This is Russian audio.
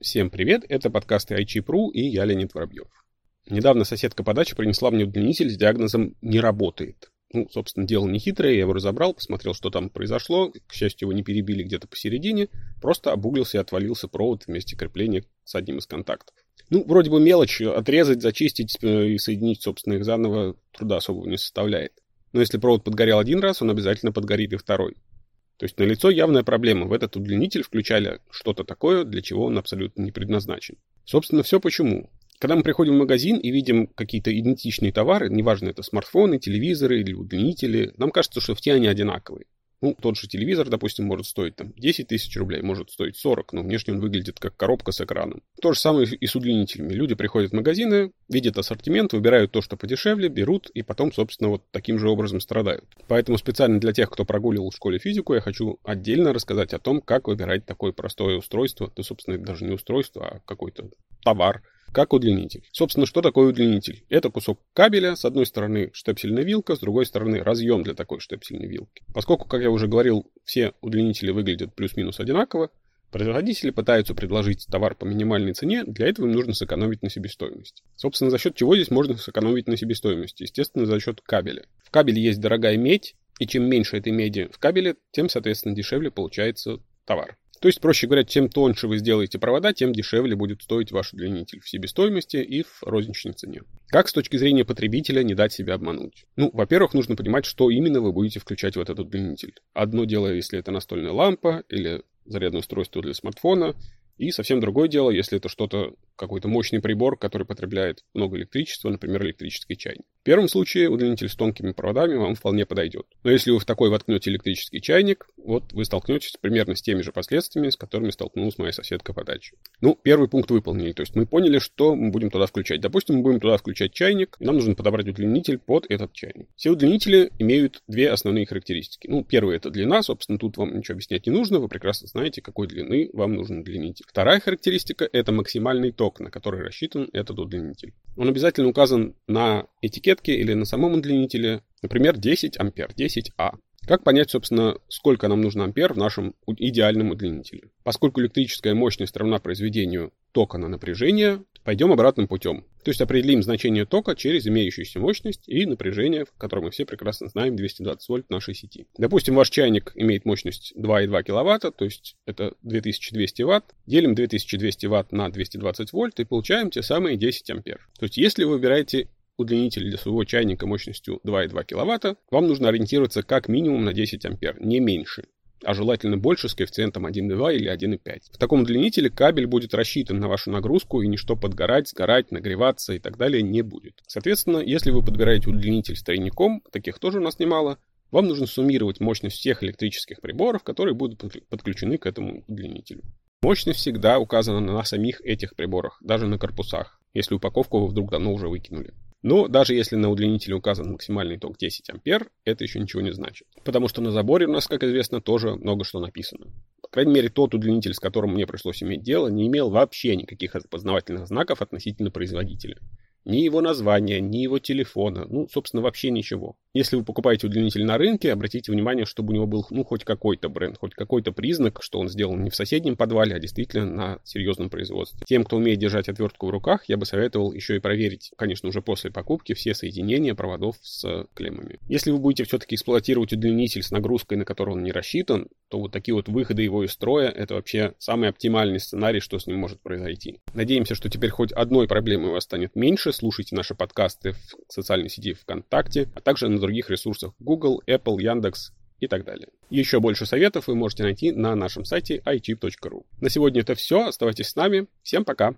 Всем привет, это подкасты iChip.ru и я Леонид Воробьев. Недавно соседка по даче принесла мне удлинитель с диагнозом «не работает». Ну, собственно, дело не хитрое, я его разобрал, посмотрел, что там произошло. К счастью, его не перебили где-то посередине, просто обуглился и отвалился провод вместе крепления с одним из контактов. Ну, вроде бы мелочь, отрезать, зачистить э, и соединить, собственно, их заново труда особого не составляет. Но если провод подгорел один раз, он обязательно подгорит и второй. То есть налицо явная проблема. В этот удлинитель включали что-то такое, для чего он абсолютно не предназначен. Собственно, все почему. Когда мы приходим в магазин и видим какие-то идентичные товары, неважно, это смартфоны, телевизоры или удлинители, нам кажется, что все они одинаковые. Ну, тот же телевизор, допустим, может стоить там 10 тысяч рублей, может стоить 40, но внешне он выглядит как коробка с экраном. То же самое и с удлинителями. Люди приходят в магазины, видят ассортимент, выбирают то, что подешевле, берут и потом, собственно, вот таким же образом страдают. Поэтому специально для тех, кто прогуливал в школе физику, я хочу отдельно рассказать о том, как выбирать такое простое устройство. Да, собственно, это даже не устройство, а какой-то товар, как удлинитель. Собственно, что такое удлинитель? Это кусок кабеля, с одной стороны штепсельная вилка, с другой стороны разъем для такой штепсельной вилки. Поскольку, как я уже говорил, все удлинители выглядят плюс-минус одинаково, производители пытаются предложить товар по минимальной цене, для этого им нужно сэкономить на себестоимости. Собственно, за счет чего здесь можно сэкономить на себестоимости? Естественно, за счет кабеля. В кабеле есть дорогая медь, и чем меньше этой меди в кабеле, тем, соответственно, дешевле получается товар. То есть, проще говоря, чем тоньше вы сделаете провода, тем дешевле будет стоить ваш удлинитель в себестоимости и в розничной цене. Как с точки зрения потребителя не дать себя обмануть? Ну, во-первых, нужно понимать, что именно вы будете включать в этот удлинитель. Одно дело, если это настольная лампа или зарядное устройство для смартфона, и совсем другое дело, если это что-то, какой-то мощный прибор, который потребляет много электричества, например, электрический чайник. В первом случае удлинитель с тонкими проводами вам вполне подойдет. Но если вы в такой воткнете электрический чайник, вот вы столкнетесь примерно с теми же последствиями, с которыми столкнулась моя соседка по даче. Ну, первый пункт выполнили, то есть мы поняли, что мы будем туда включать. Допустим, мы будем туда включать чайник, и нам нужно подобрать удлинитель под этот чайник. Все удлинители имеют две основные характеристики. Ну, первый это длина, собственно, тут вам ничего объяснять не нужно, вы прекрасно знаете, какой длины вам нужен удлинитель. Вторая характеристика – это максимальный ток, на который рассчитан этот удлинитель. Он обязательно указан на этикетке или на самом удлинителе, например, 10 ампер, 10А. Как понять, собственно, сколько нам нужно ампер в нашем идеальном удлинителе? Поскольку электрическая мощность равна произведению тока на напряжение, пойдем обратным путем. То есть определим значение тока через имеющуюся мощность и напряжение, которое мы все прекрасно знаем, 220 вольт нашей сети. Допустим, ваш чайник имеет мощность 2,2 киловатта, то есть это 2200 ватт. Делим 2200 ватт на 220 вольт и получаем те самые 10 ампер. То есть если вы выбираете удлинитель для своего чайника мощностью 2,2 киловатта, вам нужно ориентироваться как минимум на 10 ампер, не меньше а желательно больше с коэффициентом 1,2 или 1,5. В таком удлинителе кабель будет рассчитан на вашу нагрузку и ничто подгорать, сгорать, нагреваться и так далее не будет. Соответственно, если вы подбираете удлинитель с тройником, таких тоже у нас немало, вам нужно суммировать мощность всех электрических приборов, которые будут подключены к этому удлинителю. Мощность всегда указана на самих этих приборах, даже на корпусах, если упаковку вы вдруг давно уже выкинули. Но даже если на удлинителе указан максимальный ток 10 ампер, это еще ничего не значит. Потому что на заборе у нас, как известно, тоже много что написано. По крайней мере, тот удлинитель, с которым мне пришлось иметь дело, не имел вообще никаких опознавательных знаков относительно производителя. Ни его названия, ни его телефона, ну, собственно, вообще ничего. Если вы покупаете удлинитель на рынке, обратите внимание, чтобы у него был, ну, хоть какой-то бренд, хоть какой-то признак, что он сделан не в соседнем подвале, а действительно на серьезном производстве. Тем, кто умеет держать отвертку в руках, я бы советовал еще и проверить, конечно, уже после покупки, все соединения проводов с клеммами. Если вы будете все-таки эксплуатировать удлинитель с нагрузкой, на которую он не рассчитан, то вот такие вот выходы его из строя, это вообще самый оптимальный сценарий, что с ним может произойти. Надеемся, что теперь хоть одной проблемы у вас станет меньше, слушайте наши подкасты в социальной сети ВКонтакте, а также на других ресурсах Google, Apple, Яндекс и так далее. Еще больше советов вы можете найти на нашем сайте itip.ru. На сегодня это все. Оставайтесь с нами. Всем пока.